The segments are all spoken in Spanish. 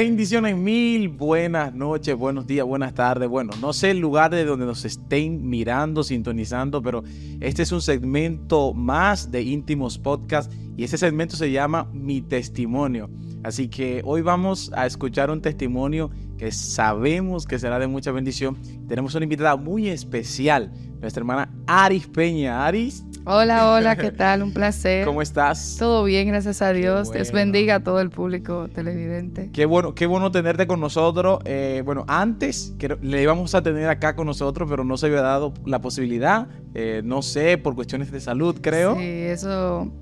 Bendiciones mil, buenas noches, buenos días, buenas tardes. Bueno, no sé el lugar de donde nos estén mirando, sintonizando, pero este es un segmento más de Íntimos Podcast y ese segmento se llama Mi Testimonio. Así que hoy vamos a escuchar un testimonio que sabemos que será de mucha bendición. Tenemos una invitada muy especial, nuestra hermana Aris Peña. Aris. Hola, hola, ¿qué tal? Un placer. ¿Cómo estás? Todo bien, gracias a Dios. Dios bendiga a todo el público televidente. Qué bueno, qué bueno tenerte con nosotros. Eh, bueno, antes que le íbamos a tener acá con nosotros, pero no se había dado la posibilidad. Eh, no sé, por cuestiones de salud, creo. Sí, eso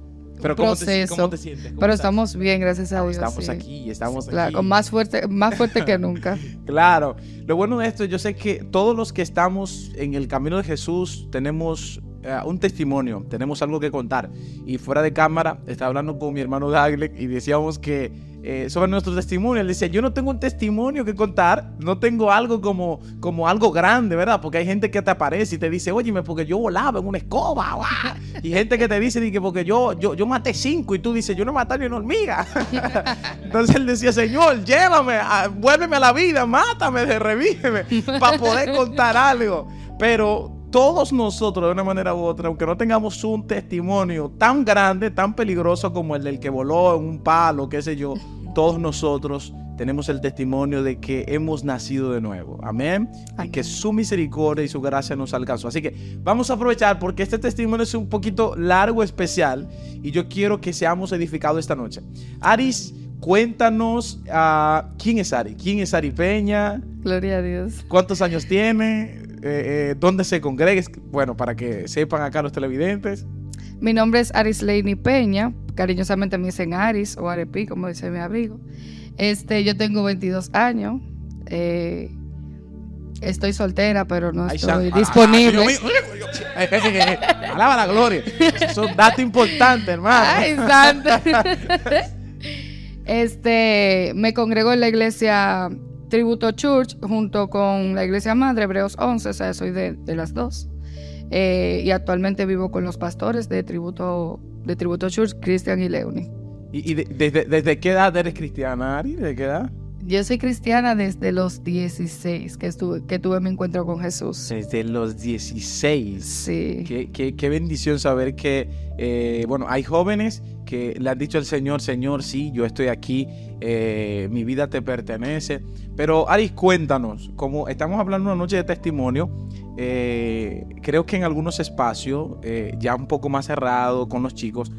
pero ¿cómo Te, ¿cómo te, sientes? Pero estamos bien, gracias a Dios. Estamos aquí, estamos aquí. Con más fuerte, más fuerte que nunca. claro. Lo bueno de esto, yo sé que todos los que estamos en el camino de Jesús tenemos eh, un testimonio, tenemos algo que contar. Y fuera de cámara, estaba hablando con mi hermano Dagle y decíamos que eh, sobre nuestro testimonio, él decía, yo no tengo un testimonio que contar, no tengo algo como, como algo grande, ¿verdad? Porque hay gente que te aparece y te dice, óyeme, porque yo volaba en una escoba, y gente que te dice que porque yo, yo, yo maté cinco y tú dices, yo no maté ni una hormiga. Entonces él decía, Señor, llévame, vuélveme a la vida, mátame, revíveme, para poder contar algo. Pero todos nosotros, de una manera u otra, aunque no tengamos un testimonio tan grande, tan peligroso como el del que voló en un palo, qué sé yo, todos nosotros tenemos el testimonio de que hemos nacido de nuevo. Amén. Y que su misericordia y su gracia nos alcanzó. Así que vamos a aprovechar porque este testimonio es un poquito largo, especial, y yo quiero que seamos edificados esta noche. Aris, cuéntanos uh, quién es Ari. ¿Quién es Ari Peña? Gloria a Dios. ¿Cuántos años tiene? Eh, eh, dónde se congrega, bueno, para que sepan acá los televidentes. Mi nombre es Aris Leini Peña, cariñosamente me dicen Aris o Arepi, como dice mi amigo. Este, yo tengo 22 años. Eh, estoy soltera, pero no estoy disponible. Alaba la gloria. es un dato importante, hermano. Ay, santo. este, me congrego en la iglesia Tributo Church junto con la iglesia madre, Hebreos 11, o sea, soy de, las dos. Eh, y actualmente vivo con los pastores de Tributo, de Tributo Church, Cristian y Leonie. ¿Y, desde, qué edad eres cristiana, Ari? ¿De qué edad? Yo soy cristiana desde los 16 que, estuve, que tuve mi encuentro con Jesús. Desde los 16. Sí. Qué, qué, bendición saber que, eh, bueno, hay jóvenes que le han dicho al Señor, Señor, sí, yo estoy aquí, eh, mi vida te pertenece. Pero Aris, cuéntanos, como estamos hablando una noche de testimonio, eh, creo que en algunos espacios, eh, ya un poco más cerrado con los chicos,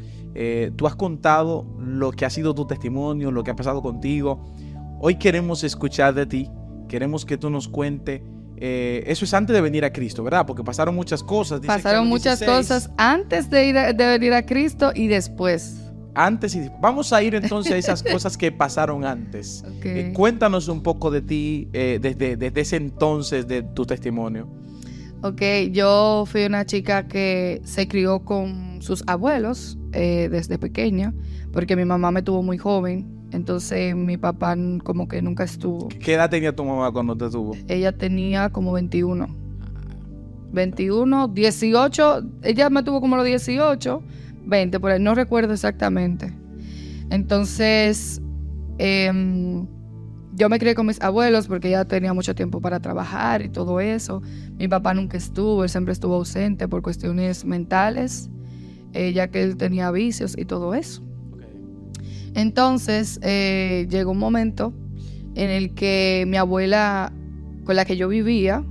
tú has contado lo que ha sido tu testimonio, lo que ha pasado contigo. Hoy queremos escuchar de ti, queremos que tú nos cuentes. Eso es antes de venir a Cristo, ¿verdad? Porque pasaron muchas cosas. pasaron muchas cosas antes de, ir de venir a Cristo y después antes y vamos a ir entonces a esas cosas que pasaron antes. Eh, cuéntanos un poco de ti eh, desde, desde ese entonces de tu testimonio. Ok, yo fui una chica que se crió con sus abuelos eh, desde pequeña, porque mi mamá me tuvo muy joven, entonces mi papá como que nunca estuvo. ¿Qué edad tenía tu mamá cuando te tuvo? Ella tenía como 21. 21, 18, ella me tuvo como los 18 20, por ahí, no recuerdo exactamente. Entonces, em, yo me crié con mis abuelos porque ya tenía mucho tiempo para trabajar y todo eso. Mi papá nunca estuvo, él siempre estuvo ausente por cuestiones mentales, eh, ya que él tenía vicios y todo eso. Entonces, eh, llegó un momento en el que mi abuela con la que yo vivía,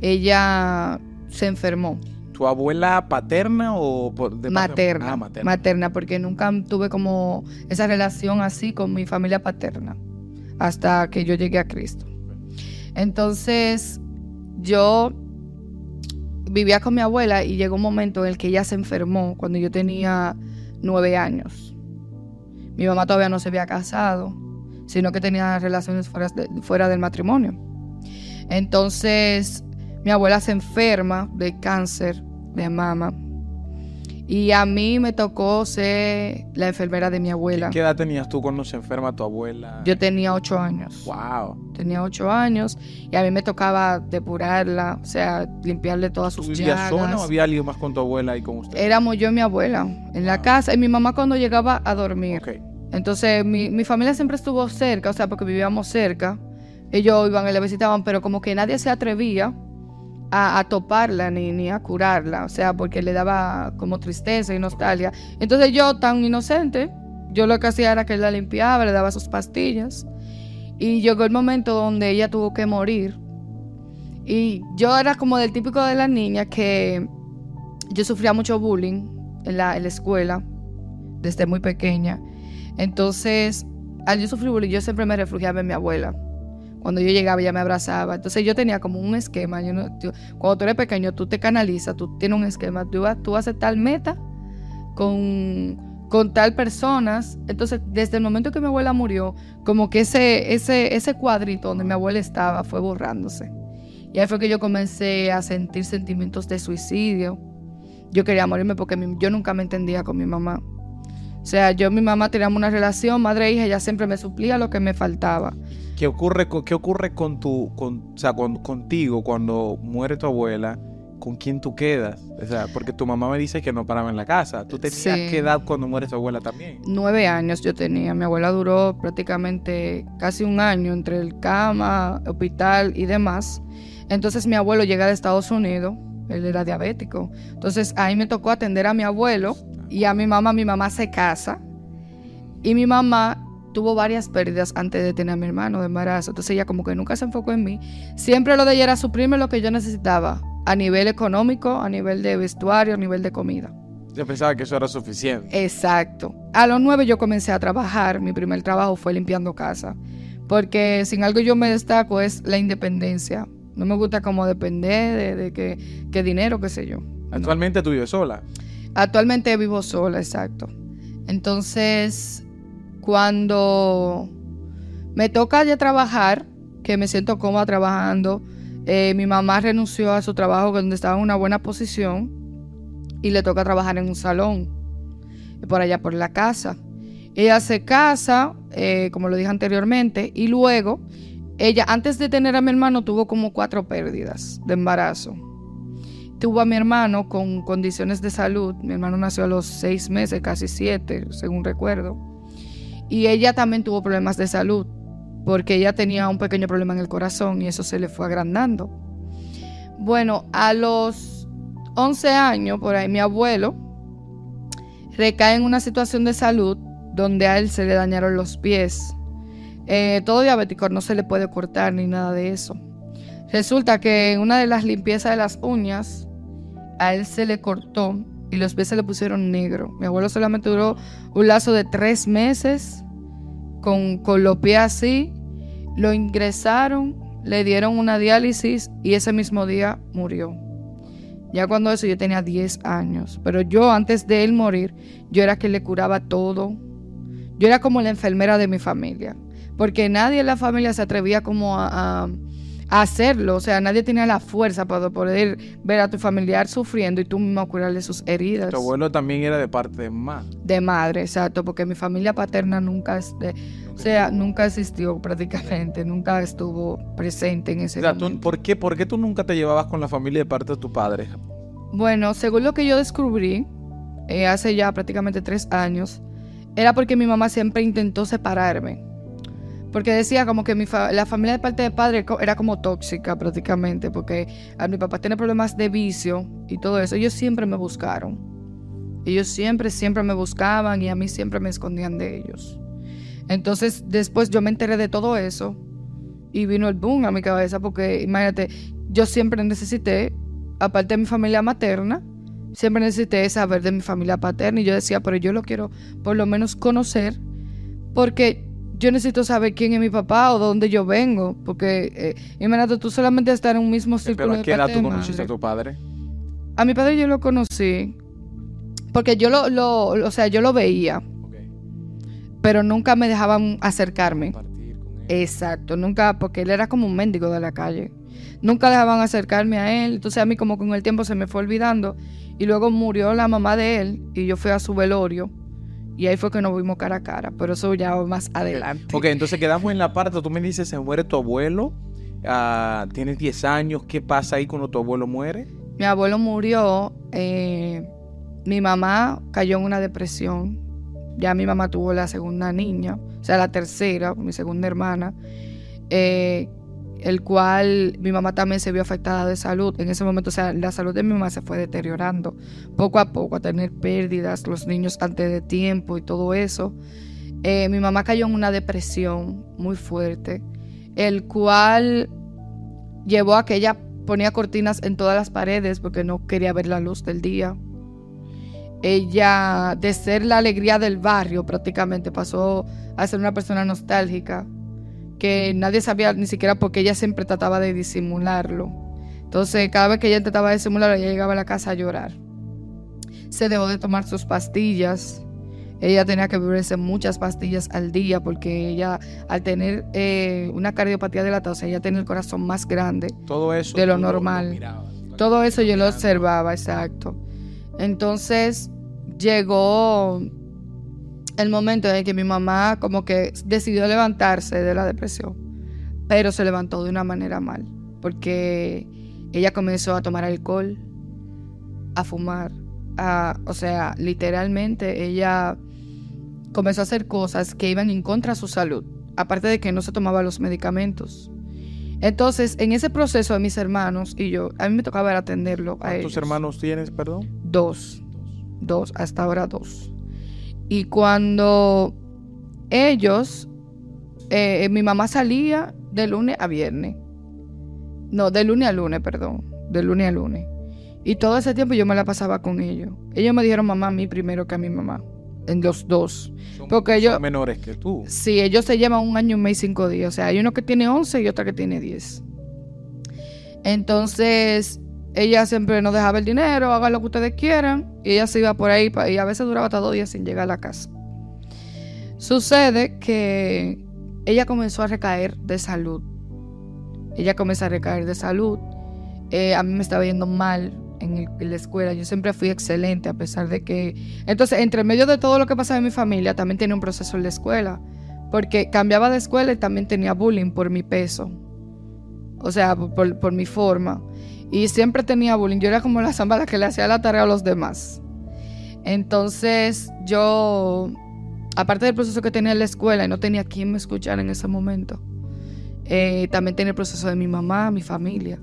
ella se enfermó. ¿Tu abuela paterna o de materna, ah, materna? Materna, porque nunca tuve como esa relación así con mi familia paterna hasta que yo llegué a Cristo. Entonces, yo vivía con mi abuela y llegó un momento en el que ella se enfermó cuando yo tenía nueve años. Mi mamá todavía no se había casado, sino que tenía relaciones fuera, fuera del matrimonio. Entonces, mi abuela se enferma de cáncer de mama. Y a mí me tocó ser la enfermera de mi abuela. ¿Qué edad tenías tú cuando se enferma tu abuela? Yo tenía ocho años. Wow. Tenía ocho años y a mí me tocaba depurarla, o sea, limpiarle todas sus llagas. sola o había alguien más con tu abuela y con usted? Éramos yo y mi abuela en la casa y mi mamá cuando llegaba a dormir. Entonces mi, mi familia siempre estuvo cerca, o sea, porque vivíamos cerca. Ellos iban y la visitaban, pero como que nadie se atrevía a, toparla ni, ni, a curarla, o sea, porque le daba como tristeza y nostalgia. Entonces yo, tan inocente, yo lo que hacía era que la limpiaba, le daba sus pastillas. Y llegó el momento donde ella tuvo que morir. Y yo era como del típico de la niña que yo sufría mucho bullying en la, en la escuela desde muy pequeña. Entonces, al yo sufrir bullying, yo siempre me refugiaba en mi abuela cuando yo llegaba ella me abrazaba. Entonces yo tenía como un esquema. Yo cuando tú eres pequeño, tú te canalizas, tú tienes un esquema. Tú, vas, tú haces tal meta con, con tal personas. Entonces, desde el momento que mi abuela murió, como que ese, ese, ese cuadrito donde mi abuela estaba fue borrándose. Y ahí fue que yo comencé a sentir sentimientos de suicidio. Yo quería morirme porque yo nunca me entendía con mi mamá. O sea, yo y mi mamá teníamos una relación madre e hija, ella siempre me suplía lo que me faltaba. ¿Qué ocurre, qué ocurre con tu, con, o sea, contigo cuando muere tu abuela? ¿Con quién tú quedas? O sea, porque tu mamá me dice que no paraba en la casa. ¿Tú tenías qué edad cuando muere tu abuela también? Nueve años yo tenía. Mi abuela duró prácticamente casi un año entre el cama, hospital y demás. Entonces mi abuelo llega de Estados Unidos. Él era diabético. Entonces ahí me tocó atender a mi abuelo y a mi mamá. Mi mamá se casa. Y mi mamá tuvo varias pérdidas antes de tener a mi hermano de embarazo. Entonces ella como que nunca se enfocó en mí. Siempre lo de ella era suprime lo que yo necesitaba a nivel económico, a nivel de vestuario, a nivel de comida. Yo pensaba que eso era suficiente. Exacto. A los nueve yo comencé a trabajar. Mi primer trabajo fue limpiando casa. Porque sin algo yo me destaco es la independencia. No me gusta como depender de, qué dinero, qué sé yo. ¿Actualmente tú vives sola? Actualmente vivo sola, exacto. Entonces, cuando me toca ya trabajar, que me siento cómoda trabajando, eh, mi mamá renunció a su trabajo donde estaba en una buena posición y le toca trabajar en un salón, por allá por la casa. Ella se casa, eh, como lo dije anteriormente, y luego ella, antes de tener a mi hermano, tuvo como cuatro pérdidas de embarazo. Tuvo a mi hermano con condiciones de salud. Mi hermano nació a los seis meses, casi siete, según recuerdo. Y ella también tuvo problemas de salud, porque ella tenía un pequeño problema en el corazón y eso se le fue agrandando. Bueno, a los 11 años, por ahí, mi abuelo recae en una situación de salud donde a él se le dañaron los pies. Eh, todo diabético no se le puede cortar ni nada de eso. Resulta que en una de las limpiezas de las uñas, a él se le cortó y los pies se le pusieron negro. Mi abuelo solamente duró un lazo de tres meses con, con los pies así. Lo ingresaron, le dieron una diálisis y ese mismo día murió. Ya cuando eso yo tenía 10 años. Pero yo antes de él morir, yo era que le curaba todo. Yo era como la enfermera de mi familia. Porque nadie en la familia se atrevía como a hacerlo. O sea, nadie tenía la fuerza para poder ver a tu familiar sufriendo y tú mismo curarle sus heridas. Tu abuelo también era de parte de madre. De madre, exacto, porque mi familia paterna nunca, este, o sea, nunca existió prácticamente, nunca estuvo presente en ese o ¿por, qué, ¿Por qué tú nunca te llevabas con la familia de parte de tu padre? Bueno, según lo que yo descubrí, eh, hace ya prácticamente tres años, era porque mi mamá siempre intentó separarme. Porque decía como que mi la familia de parte de padre era como tóxica prácticamente, porque a mi papá tiene problemas de vicio y todo eso. Ellos siempre me buscaron. Ellos siempre, siempre me buscaban y a mí siempre me escondían de ellos. Entonces después yo me enteré de todo eso y vino el boom a mi cabeza porque imagínate, yo siempre necesité, aparte de mi familia materna, siempre necesité saber de mi familia paterna y yo decía, pero yo lo quiero por lo menos conocer porque yo necesito saber quién es mi papá o dónde yo vengo, porque eh, imagínate tú solamente estar en un mismo círculo. ¿Pero a qué edad tú conociste a tu padre? A mi padre yo lo conocí porque yo lo, lo, o sea, yo lo veía, pero nunca me dejaban acercarme. Exacto, nunca, porque él era como un mendigo de la calle. Nunca dejaban acercarme a él, entonces a mí como con el tiempo se me fue olvidando y luego murió la mamá de él y yo fui a su velorio y ahí fue que nos vimos cara a cara, pero eso ya más adelante. Ok, entonces quedamos en la parte, tú me dices, se muere tu abuelo, uh, tienes 10 años, ¿qué pasa ahí cuando tu abuelo muere? Mi abuelo murió, eh, mi mamá cayó en una depresión ya mi mamá tuvo la segunda niña, o sea, la tercera, mi segunda hermana, eh, el cual mi mamá también se vio afectada de salud. En ese momento, o sea, la salud de mi mamá se fue deteriorando poco a poco, a tener pérdidas, los niños antes de tiempo y todo eso. Eh, mi mamá cayó en una depresión muy fuerte, el cual llevó a que ella ponía cortinas en todas las paredes porque no quería ver la luz del día. Ella, de ser la alegría del barrio, prácticamente pasó a ser una persona nostálgica que nadie sabía ni siquiera porque ella siempre trataba de disimularlo. Entonces, cada vez que ella intentaba disimularlo, ella llegaba a la casa a llorar. Se dejó de tomar sus pastillas. Ella tenía que beberse muchas pastillas al día porque ella, al tener eh, una cardiopatía dilatada, o sea, ella tenía el corazón más grande Todo eso de lo normal. Todo eso yo lo observaba, exacto. Entonces llegó el momento en que mi mamá como que decidió levantarse de la depresión, pero se levantó de una manera mal, porque ella comenzó a tomar alcohol, a fumar, a, o sea, literalmente ella comenzó a hacer cosas que iban en contra de su salud, aparte de que no se tomaba los medicamentos. Entonces, en ese proceso de mis hermanos y yo, a mí me tocaba atenderlo a ¿Cuántos hermanos tienes, perdón? Dos. Dos, hasta ahora dos. Y cuando ellos, eh, mi mamá salía de lunes a viernes. No, de lunes a lunes, perdón. De lunes a lunes. Y todo ese tiempo yo me la pasaba con ellos. Ellos me dijeron mamá a mí primero que a mi mamá. En los dos. Porque ellos. Son menores que tú. Sí, ellos se llevan un año, un mes y cinco días. O sea, hay uno que tiene 11 y otra que tiene 10. Entonces, ella siempre nos dejaba el dinero, hagan lo que ustedes quieran, y ella se iba por ahí y a veces duraba hasta dos días sin llegar a la casa. Sucede que ella comenzó a recaer de salud. Ella comenzó a recaer de salud. Eh, a mí me estaba yendo mal en, la escuela. Yo siempre fui excelente a pesar de que... Entonces, entre medio de todo lo que pasaba en mi familia, también tenía un proceso en la escuela. Porque cambiaba de escuela y también tenía bullying por mi peso. O sea, por, por mi forma. Y siempre tenía bullying. Yo era como la zambala que le hacía la tarea a los demás. Entonces yo, aparte del proceso que tenía en la escuela y no tenía quien me escuchara en ese momento, eh, también tenía el proceso de mi mamá, mi familia.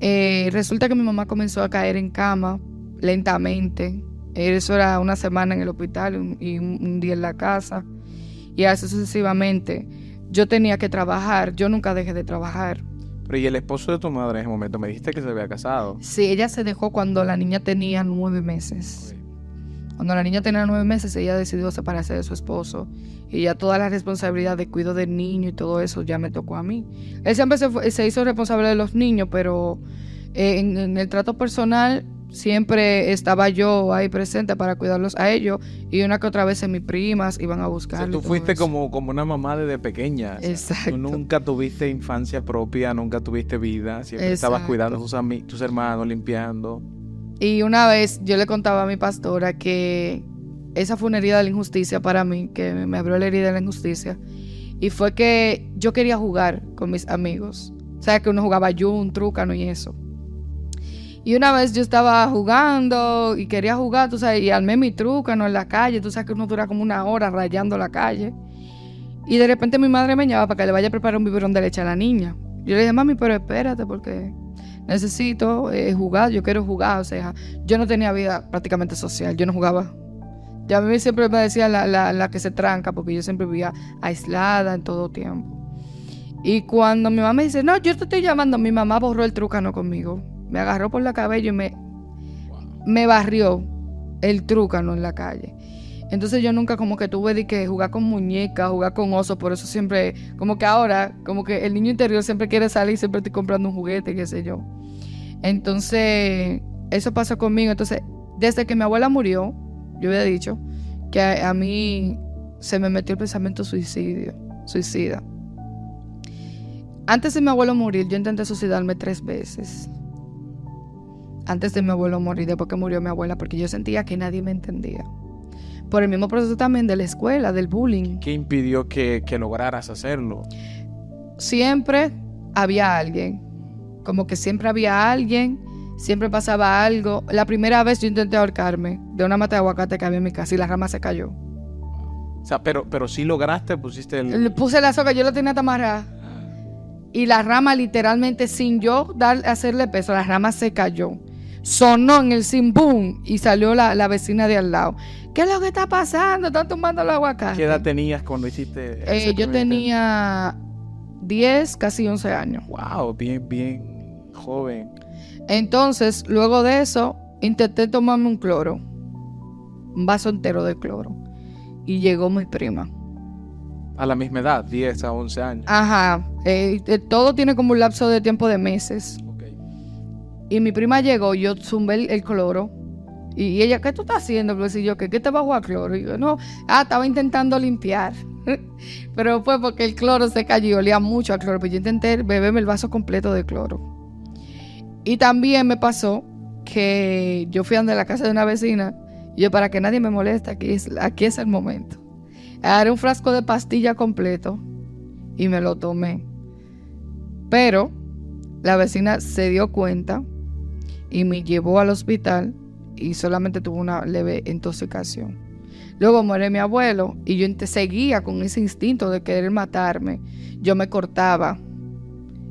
Eh, resulta que mi mamá comenzó a caer en cama lentamente. Eso era una semana en el hospital y un día en la casa. Y así sucesivamente. Yo tenía que trabajar. Yo nunca dejé de trabajar. Pero ¿y el esposo de tu madre en ese momento? Me dijiste que se había casado. Sí, ella se dejó cuando la niña tenía nueve meses. Cuando la niña tenía nueve meses, ella decidió separarse de su esposo. Y ya toda la responsabilidad de cuidado del niño y todo eso ya me tocó a mí. Él siempre se, hizo responsable de los niños, pero eh, en el trato personal siempre estaba yo ahí presente para cuidarlos a ellos y una que otra vez mis primas iban a buscar. tú fuiste como, como una mamá desde pequeña. Exacto. tú nunca tuviste infancia propia, nunca tuviste vida, siempre estabas cuidando a tus, tus hermanos, limpiando. Y una vez yo le contaba a mi pastora que esa fue una herida de la injusticia para mí, que me abrió la herida de la injusticia. Y fue que yo quería jugar con mis amigos. O sea, que uno jugaba yo, un trucano y eso. Y una vez yo estaba jugando y quería jugar, tú sabes, y armé mi trucano en la calle, tú sabes que uno dura como una hora rayando la calle. Y de repente mi madre me llamaba para que le vaya a preparar un biberón de leche a la niña. Yo le dije, mami, pero espérate porque necesito eh, jugar, yo quiero jugar. O sea, yo no tenía vida prácticamente social, yo no jugaba. Ya a mí siempre me decía la, la, la que se tranca porque yo siempre vivía aislada en todo tiempo. Y cuando mi mamá me dice, no, yo te estoy llamando, mi mamá borró el trucano conmigo me agarró por la cabello y me, me barrió el trúcano en la calle. Entonces yo nunca como que tuve de que jugar con muñecas, jugar con osos, por eso siempre, como que ahora, como que el niño interior siempre quiere salir, siempre estoy comprando un juguete, qué sé yo. Entonces, eso pasó conmigo. Entonces, desde que mi abuela murió, yo había dicho que a, a mí se me metió el pensamiento suicidio, suicida. Antes de mi abuelo morir, yo intenté suicidarme tres veces antes de mi abuelo morir, después que murió mi abuela, porque yo sentía que nadie me entendía. Por el mismo proceso también de la escuela, del bullying. ¿Qué impidió que, lograras hacerlo? Siempre había alguien, como que siempre había alguien, siempre pasaba algo. La primera vez yo intenté ahorcarme de una mata de aguacate que había en mi casa y la rama se cayó. O sea, pero, pero sí lograste, pusiste el... Le puse la soga, yo la tenía tamarrada. Y la rama literalmente, sin yo dar, hacerle peso, la rama se cayó. Sonó en el boom y salió la, vecina de al lado. ¿Qué es lo que está pasando? Están tumbando el aguacate. ¿Qué edad tenías cuando hiciste eh, Yo tenía 10, casi 11 años. Wow, bien, bien joven. Entonces, luego de eso, intenté tomarme un cloro. Un vaso entero de cloro. Y llegó mi prima. A la misma edad, 10 a 11 años. Ajá. Eh, eh, todo tiene como un lapso de tiempo de meses. Y mi prima llegó, yo zumbé el, cloro. Y, ella, ¿qué tú estás haciendo? Pues y yo, ¿qué, qué te bajo a cloro? Y yo, no, ah, estaba intentando limpiar. Pero fue porque el cloro se cayó olía mucho a cloro. Pues yo intenté beberme el vaso completo de cloro. Y también me pasó que yo fui a la casa de una vecina. Y yo, para que nadie me moleste, aquí es, aquí es el momento. Agarré un frasco de pastilla completo y me lo tomé. Pero la vecina se dio cuenta y me llevó al hospital y solamente tuvo una leve intoxicación. Luego muere mi abuelo y yo seguía con ese instinto de querer matarme. Yo me cortaba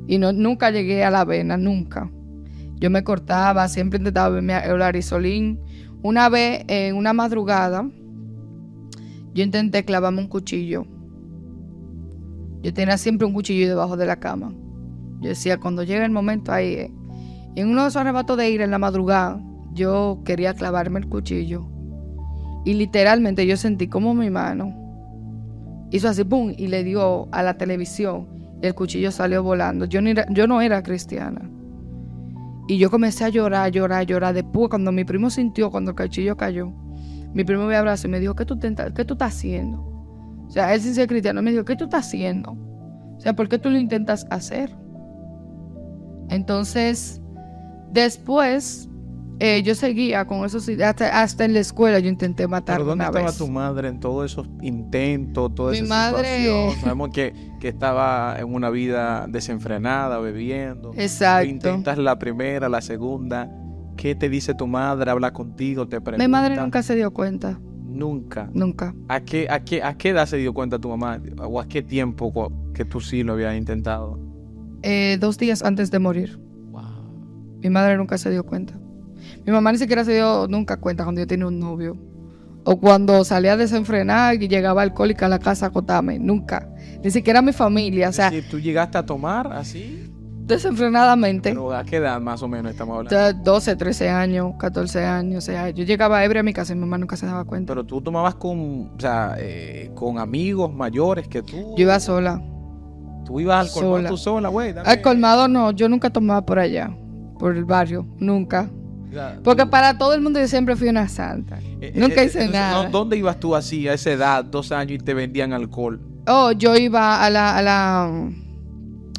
y no, nunca llegué a la vena, nunca. Yo me cortaba, siempre intentaba verme el arisolín. Una vez, en una madrugada, yo intenté clavarme un cuchillo. Yo tenía siempre un cuchillo debajo de la cama. Yo decía, cuando llegue el momento ahí, en uno de esos arrebatos de ir en la madrugada, yo quería clavarme el cuchillo. Y literalmente yo sentí como mi mano hizo así, ¡pum! Y le dio a la televisión. Y el cuchillo salió volando. Yo, no era, yo no era cristiana. Y yo comencé a llorar, llorar, llorar. Después, cuando mi primo sintió, cuando el cuchillo cayó, mi primo me abrazó y me dijo, ¿qué tú, qué tú estás haciendo? O sea, él sin ser cristiano me dijo, ¿qué tú estás haciendo? O sea, ¿por qué tú lo intentas hacer? Entonces, Después, eh, yo seguía con eso, hasta, hasta en la escuela yo intenté matar ¿Pero dónde estaba tu madre en todos esos intentos, toda Mi madre... Sabemos que, que, estaba en una vida desenfrenada, bebiendo. Exacto. Intentas la primera, la segunda. ¿Qué te dice tu madre? ¿Habla contigo? ¿Te pregunta? Mi madre nunca se dio cuenta. Nunca. Nunca. ¿A qué, a, qué, ¿A qué edad se dio cuenta tu mamá? ¿O a qué tiempo que tú sí lo habías intentado? Eh, dos días antes de morir. Mi madre nunca se dio cuenta. Mi mamá ni siquiera se dio nunca cuenta cuando yo tenía un novio. O cuando salía a desenfrenar y llegaba alcohólica a la casa a acotarme. Nunca. Ni siquiera mi familia. O sea, ¿Tú llegaste a tomar así? Desenfrenadamente. ¿Pero a qué edad más o menos estamos hablando? 12, 13 años, 14 años. O sea, yo llegaba ebria a mi casa y mi mamá nunca se daba cuenta. Pero tú tomabas con, o sea, eh, con amigos mayores que tú. Yo iba sola. ¿Tú ibas al colmado tú sola, güey? Al colmado no, yo nunca tomaba por allá por el barrio, nunca. Porque para todo el mundo yo siempre fui una santa. Eh, eh, nunca hice nada. ¿Dónde ibas tú así, a esa edad, dos años, y te vendían alcohol? Oh, yo iba a la, a la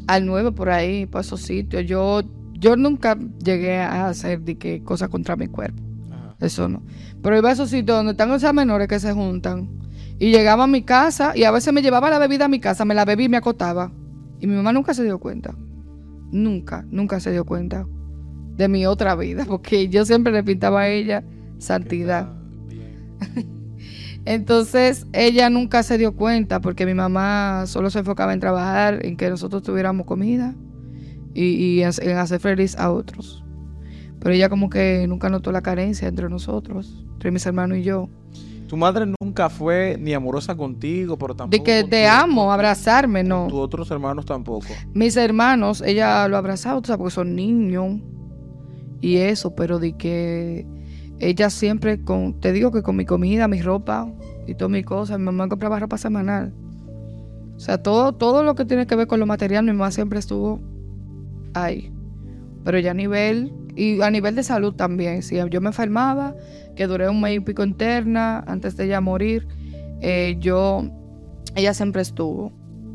al 9 por ahí, por esos sitios. Yo, yo nunca llegué a hacer de que cosas contra mi cuerpo. Eso no. Pero iba a esos sitios donde están esas menores que se juntan. Y llegaba a mi casa y a veces me llevaba la bebida a mi casa, me la bebí y me acotaba. Y mi mamá nunca se dio cuenta. Nunca, nunca se dio cuenta de mi otra vida, porque yo siempre le pintaba a ella santidad. Entonces ella nunca se dio cuenta porque mi mamá solo se enfocaba en trabajar, en que nosotros tuviéramos comida y, en hacer feliz a otros. Pero ella como que nunca notó la carencia entre nosotros, entre mis hermanos y yo. Tu madre nunca fue ni amorosa contigo, pero tampoco. De que te amo, abrazarme, no. Tus otros hermanos tampoco. Mis hermanos, ella lo abrazaba, o sea, porque son niños y eso, pero de que ella siempre, con, te digo que con mi comida, mi ropa y todas mis cosas, mi mamá compraba ropa semanal. O sea, todo, todo lo que tiene que ver con lo material, mi mamá siempre estuvo ahí. Pero ya a nivel, y a nivel de salud también, si yo me enfermaba, que duré un mes y pico interna antes de ella morir, eh, yo, ella siempre estuvo.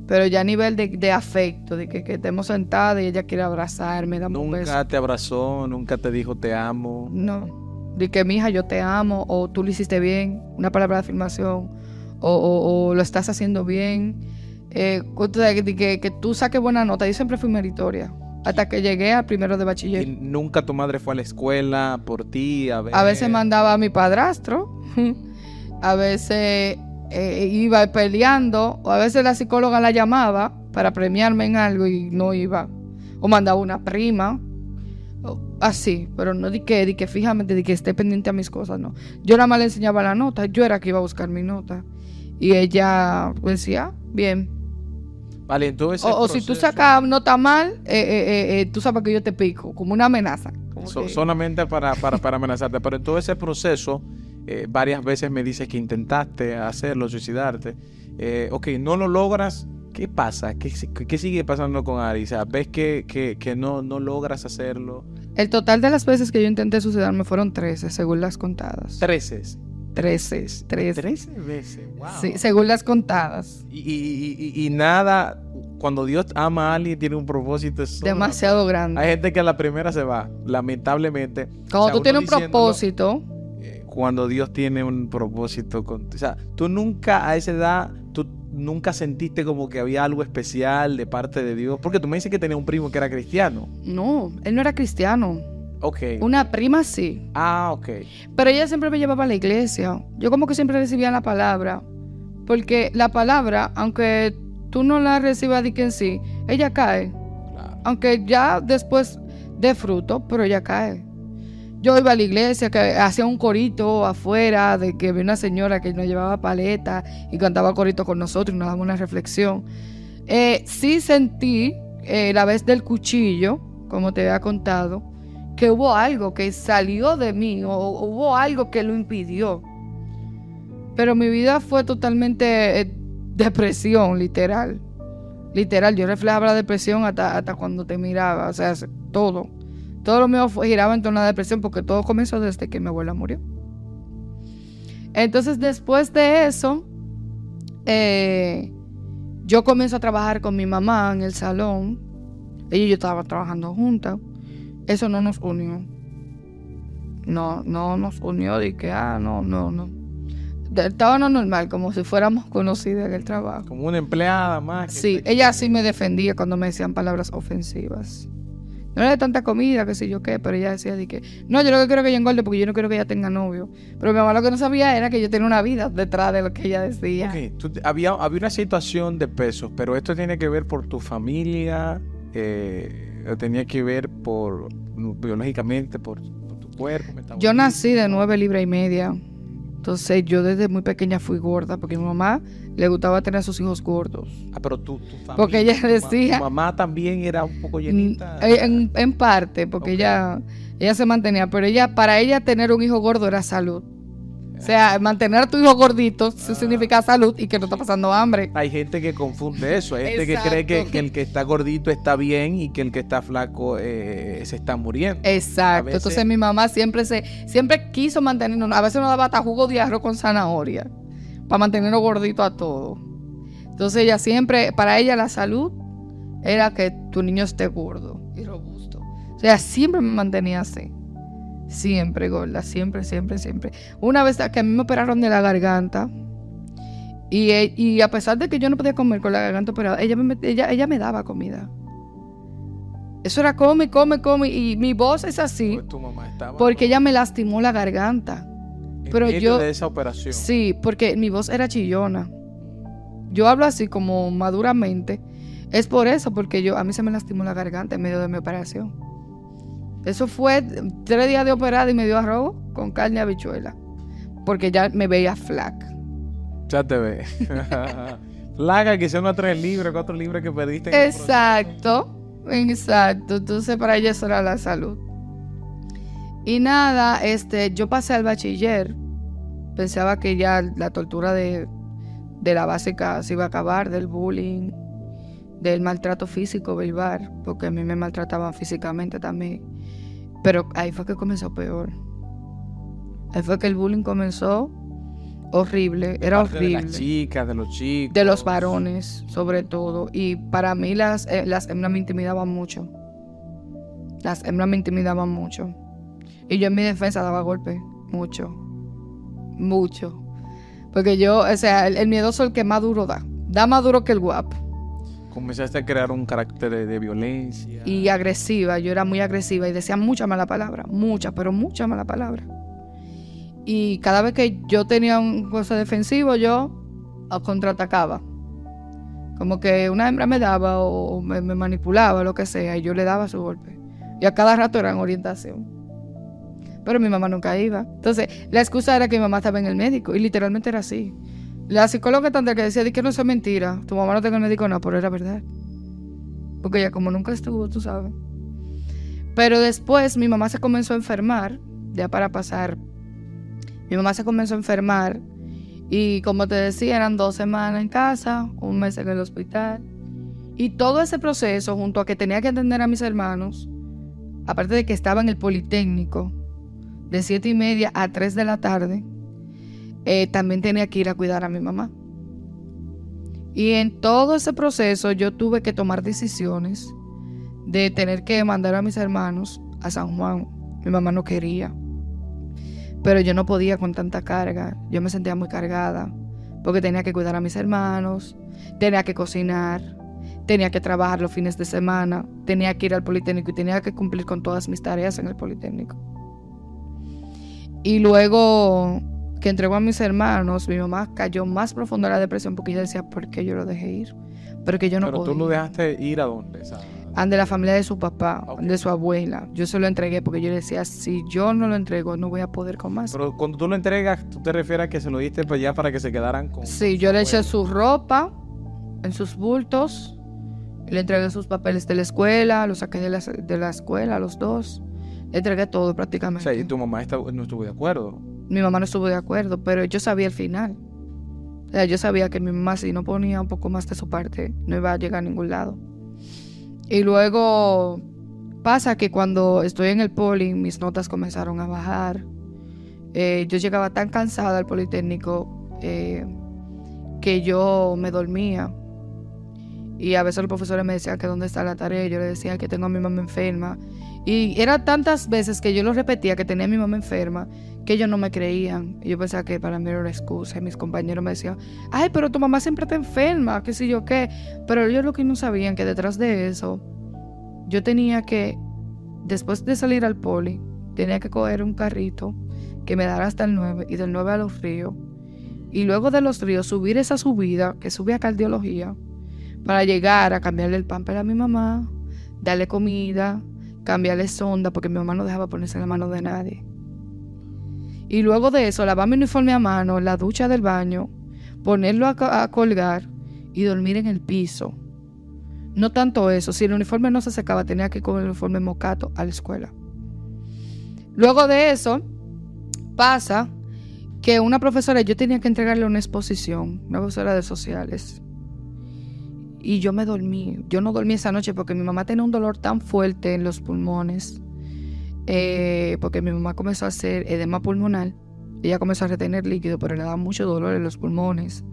Pero ya a nivel de, afecto, de que, estemos sentadas y ella quiere abrazarme, Nunca te abrazó, nunca te dijo te amo. No. De que mi hija yo te amo, o tú lo hiciste bien, una palabra de afirmación, o, lo estás haciendo bien. Eh, de que, que, tú saques buena nota. Yo siempre fui meritoria. hasta que llegué al primero de bachiller. ¿Y nunca tu madre fue a la escuela por ti? A, ver? a veces mandaba a mi padrastro, a veces eh, iba peleando, o a veces la psicóloga la llamaba para premiarme en algo y no iba. O mandaba una prima, así, pero no di que, di que fijamente, di que esté pendiente a mis cosas, no. Yo nada más le enseñaba la nota, yo era que iba a buscar mi nota. Y ella decía, bien. Vale, entonces. O, si tú sacas nota mal, eh, eh, eh, tú sabes que yo te pico, como una amenaza. Solamente para, para, para amenazarte. Pero en todo ese proceso, varias veces me dices que intentaste hacerlo, suicidarte. ok, no lo logras. ¿Qué pasa? ¿Qué, qué sigue pasando con Ari? O sea, ¿ves que, que, que no, no logras hacerlo? El total de las veces que yo intenté suicidarme fueron 13, según las contadas. 13. 13, 13. 13 veces, wow. Sí, según las contadas. Y, y, y, nada, cuando Dios ama a alguien, tiene un propósito. Demasiado grande. Hay gente que a la primera se va, lamentablemente. Cuando tú tienes un propósito. Cuando Dios tiene un propósito. Con, o sea, tú nunca a esa edad, tú nunca sentiste como que había algo especial de parte de Dios. Porque tú me dices que tenía un primo que era cristiano. No, él no era cristiano. Ok. Una prima sí. Ah, ok. Pero ella siempre me llevaba a la iglesia. Yo como que siempre recibía la palabra. Porque la palabra, aunque tú no la recibas de que en sí, ella cae. Aunque ya después de fruto, pero ella cae. Yo iba a la iglesia, que hacía un corito afuera, de que había una señora que nos llevaba paleta y cantaba corito con nosotros y nos daba una reflexión. Eh, sí sentí eh, la vez del cuchillo, como te había contado, que hubo algo que salió de mí o hubo algo que lo impidió. Pero mi vida fue totalmente eh, depresión, literal. Literal, yo reflejaba la depresión hasta, hasta cuando te miraba, o sea, todo. Todo lo mío giraba en torno a la depresión porque todo comenzó desde que mi abuela murió. Entonces, después de eso, eh, yo comienzo a trabajar con mi mamá en el salón. Ella y yo estaba trabajando juntas. Eso no nos unió. No, no nos unió de que, ah, no, no, no. Estaba no normal, como si fuéramos conocidas en el trabajo. Como una empleada más. Sí, ella sí me defendía cuando me decían palabras ofensivas. No era de tanta comida, qué sé yo qué, pero ella decía de que, no, yo lo que quiero que ella engorde porque yo no quiero que ella tenga novio. Pero mi mamá lo que no sabía era que yo tenía una vida detrás de lo que ella decía. Ok, había, había una situación de pesos, pero esto tiene que ver por tu familia, eh, tenía que ver por biológicamente, por, tu cuerpo. Yo nací de nueve libras y media. Entonces yo desde muy pequeña fui gorda porque mi mamá le gustaba tener a sus hijos gordos. Ah, pero tú, tu familia, Porque ella decía... Tu mamá también era un poco llenita. En, en parte, porque ella, ella se mantenía, pero ella para ella tener un hijo gordo era salud. O sea, mantener a tu hijo gordito ah. significa salud y que no está pasando hambre. Hay gente que confunde eso. Hay gente que cree que, el que está gordito está bien y que el que está flaco eh, se está muriendo. Exacto. Entonces mi mamá siempre se siempre quiso mantenernos. A veces nos daba hasta jugo de arroz con zanahoria para mantenernos gorditos a todos. Entonces ella siempre, para ella la salud era que tu niño esté gordo y robusto. O sea, siempre me mantenía así. Siempre, gorda, siempre, siempre, siempre. Una vez que a mí me operaron de la garganta, y, y, a pesar de que yo no podía comer con la garganta operada, ella me, ella, ella me daba comida. Eso era come, come, come. Y mi voz es así. Pues porque ella me lastimó la garganta. Pero yo. de esa operación. Sí, porque mi voz era chillona. Yo hablo así como maduramente. Es por eso, porque yo a mí se me lastimó la garganta en medio de mi operación. Eso fue tres días de operada y me dio arroz con carne y habichuela. Porque ya me veía flaca. Ya te ve. flaca, que son tres libras, cuatro libras que perdiste. exacto, exacto. Entonces para ella eso era la salud. Y nada, este, yo pasé al bachiller. Pensaba que ya la tortura de, de la básica se iba a acabar, del bullying, del maltrato físico verbal, porque a mí me maltrataban físicamente también. Pero ahí fue que comenzó peor. Ahí fue que el bullying comenzó horrible, era horrible. De las chicas, de los chicos. De los varones, sobre todo. Y para mí las, eh, las hembras me intimidaban mucho. Las hembras me intimidaban mucho. Y yo en mi defensa daba golpes, mucho. Mucho. Porque yo, o sea, el, miedoso es el que más duro da. Da más duro que el guapo. Comenzaste a crear un carácter de, violencia. Y agresiva, yo era muy agresiva y decía mucha mala palabra, mucha, pero mucha mala palabra. Y cada vez que yo tenía un cosa defensivo, yo contraatacaba. Como que una hembra me daba o me, me manipulaba, lo que sea, y yo le daba su golpe. Y a cada rato era en orientación pero mi mamá nunca iba. Entonces, la excusa era que mi mamá estaba en el médico y literalmente era así. La psicóloga tanta que decía que no es mentira, tu mamá no el médico, no, pero era verdad. Porque ella como nunca estuvo, tú sabes. Pero después mi mamá se comenzó a enfermar, ya para pasar. Mi mamá se comenzó a enfermar y como te decía, eran dos semanas en casa, un mes en el hospital. Y todo ese proceso, junto a que tenía que atender a mis hermanos, aparte de que estaba en el Politécnico, de siete y media a 3 de la tarde, eh, también tenía que ir a cuidar a mi mamá. Y en todo ese proceso yo tuve que tomar decisiones de tener que mandar a mis hermanos a San Juan. Mi mamá no quería. Pero yo no podía con tanta carga. Yo me sentía muy cargada porque tenía que cuidar a mis hermanos, tenía que cocinar, tenía que trabajar los fines de semana, tenía que ir al Politécnico y tenía que cumplir con todas mis tareas en el Politécnico. Y luego que entregó a mis hermanos, mi mamá cayó más profundo en la depresión porque ella decía, ¿por qué yo lo dejé ir? Porque yo no Pero tú lo dejaste ir a dónde? Ande la familia de su papá, de su abuela. Yo se lo entregué porque yo decía, si yo no lo entrego, no voy a poder con más. Pero cuando tú lo entregas, ¿tú te refieres a que se lo diste para allá para que se quedaran con... Sí, yo le eché su ropa en sus bultos, le entregué sus papeles de la escuela, lo saqué de la, de la escuela, los dos entregué todo prácticamente. O sea, y tu mamá no estuvo de acuerdo. Mi mamá no estuvo de acuerdo, pero yo sabía el final. O sea, yo sabía que mi mamá si no ponía un poco más de su parte, no iba a llegar a ningún lado. Y luego pasa que cuando estoy en el poli, mis notas comenzaron a bajar. Eh, yo llegaba tan cansada al Politécnico eh, que yo me dormía. Y a veces los profesores me decían que dónde está la tarea. Yo le decía que tengo a mi mamá enferma y era tantas veces que yo lo repetía que tenía a mi mamá enferma que ellos no me creían. Y yo pensaba que para mí era una excusa. Y mis compañeros me decían, ay, pero tu mamá siempre está enferma, qué sé yo qué. Pero ellos lo que no sabían que detrás de eso, yo tenía que, después de salir al poli, tenía que coger un carrito que me dara hasta el 9 y del 9 a los ríos. Y luego de los ríos subir esa subida que sube a cardiología para llegar a cambiarle el pan para mi mamá, darle comida, cambiarle sonda porque mi mamá no dejaba ponerse en la mano de nadie. Y luego de eso, lavar mi uniforme a mano, la ducha del baño, ponerlo a, colgar y dormir en el piso. No tanto eso, si el uniforme no se secaba, tenía que ir con el uniforme mocato a la escuela. Luego de eso, pasa que una profesora, yo tenía que entregarle una exposición, una profesora de sociales. Y yo me dormí. Yo no dormí esa noche porque mi mamá tenía un dolor tan fuerte en los pulmones. Eh, porque mi mamá comenzó a hacer edema pulmonar. Ella comenzó a retener líquido, pero le daba mucho dolor en los pulmones.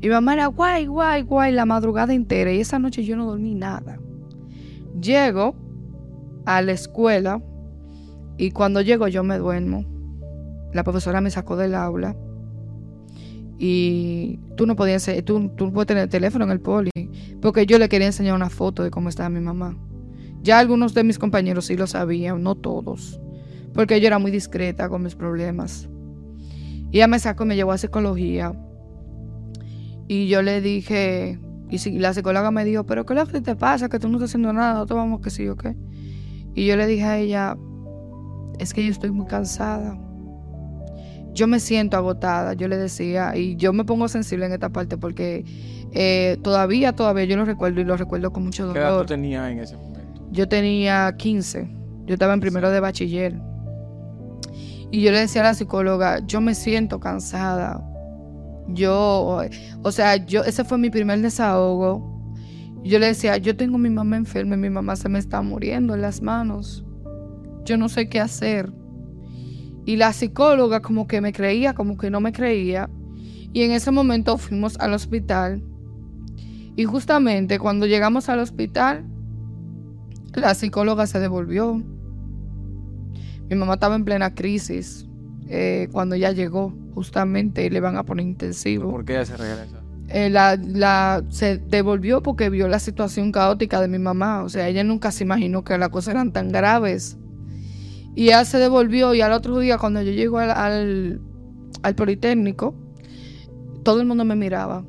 Y mi mamá era guay, guay, guay la madrugada entera. Y esa noche yo no dormí nada. Llego a la escuela y cuando llego yo me duermo. La profesora me sacó del aula y tú no podías, tú, tú no puedes tener teléfono en el poli, porque yo le quería enseñar una foto de cómo estaba mi mamá. Ya algunos de mis compañeros sí lo sabían, no todos, porque yo era muy discreta con mis problemas. Ella me sacó y me llevó a psicología. Y yo le dije, y la psicóloga me dijo, pero ¿qué es lo que te pasa? Que tú no estás haciendo nada, nosotros vamos que sí o qué. Y yo le dije a ella, es que yo estoy muy cansada yo me siento agotada, yo le decía, y yo me pongo sensible en esta parte porque eh, todavía, todavía yo lo recuerdo y lo recuerdo con mucho dolor. ¿Qué edad tú tenías en ese momento? Yo tenía 15, yo estaba en primero de bachiller. Y yo le decía a la psicóloga, yo me siento cansada. Yo, o sea, yo, ese fue mi primer desahogo. Yo le decía, yo tengo a mi mamá enferma y mi mamá se me está muriendo en las manos. Yo no sé qué hacer. Y la psicóloga como que me creía, como que no me creía. Y en ese momento fuimos al hospital. Y justamente cuando llegamos al hospital, la psicóloga se devolvió. Mi mamá estaba en plena crisis eh, cuando ya llegó, justamente, y le van a poner intensivo. ¿Por qué ella se regresa? eh, la, la, se devolvió porque vio la situación caótica de mi mamá. O sea, ella nunca se imaginó que las cosas eran tan graves. Y ella se devolvió y al otro día cuando yo llego al, al, Politécnico, todo el mundo me miraba.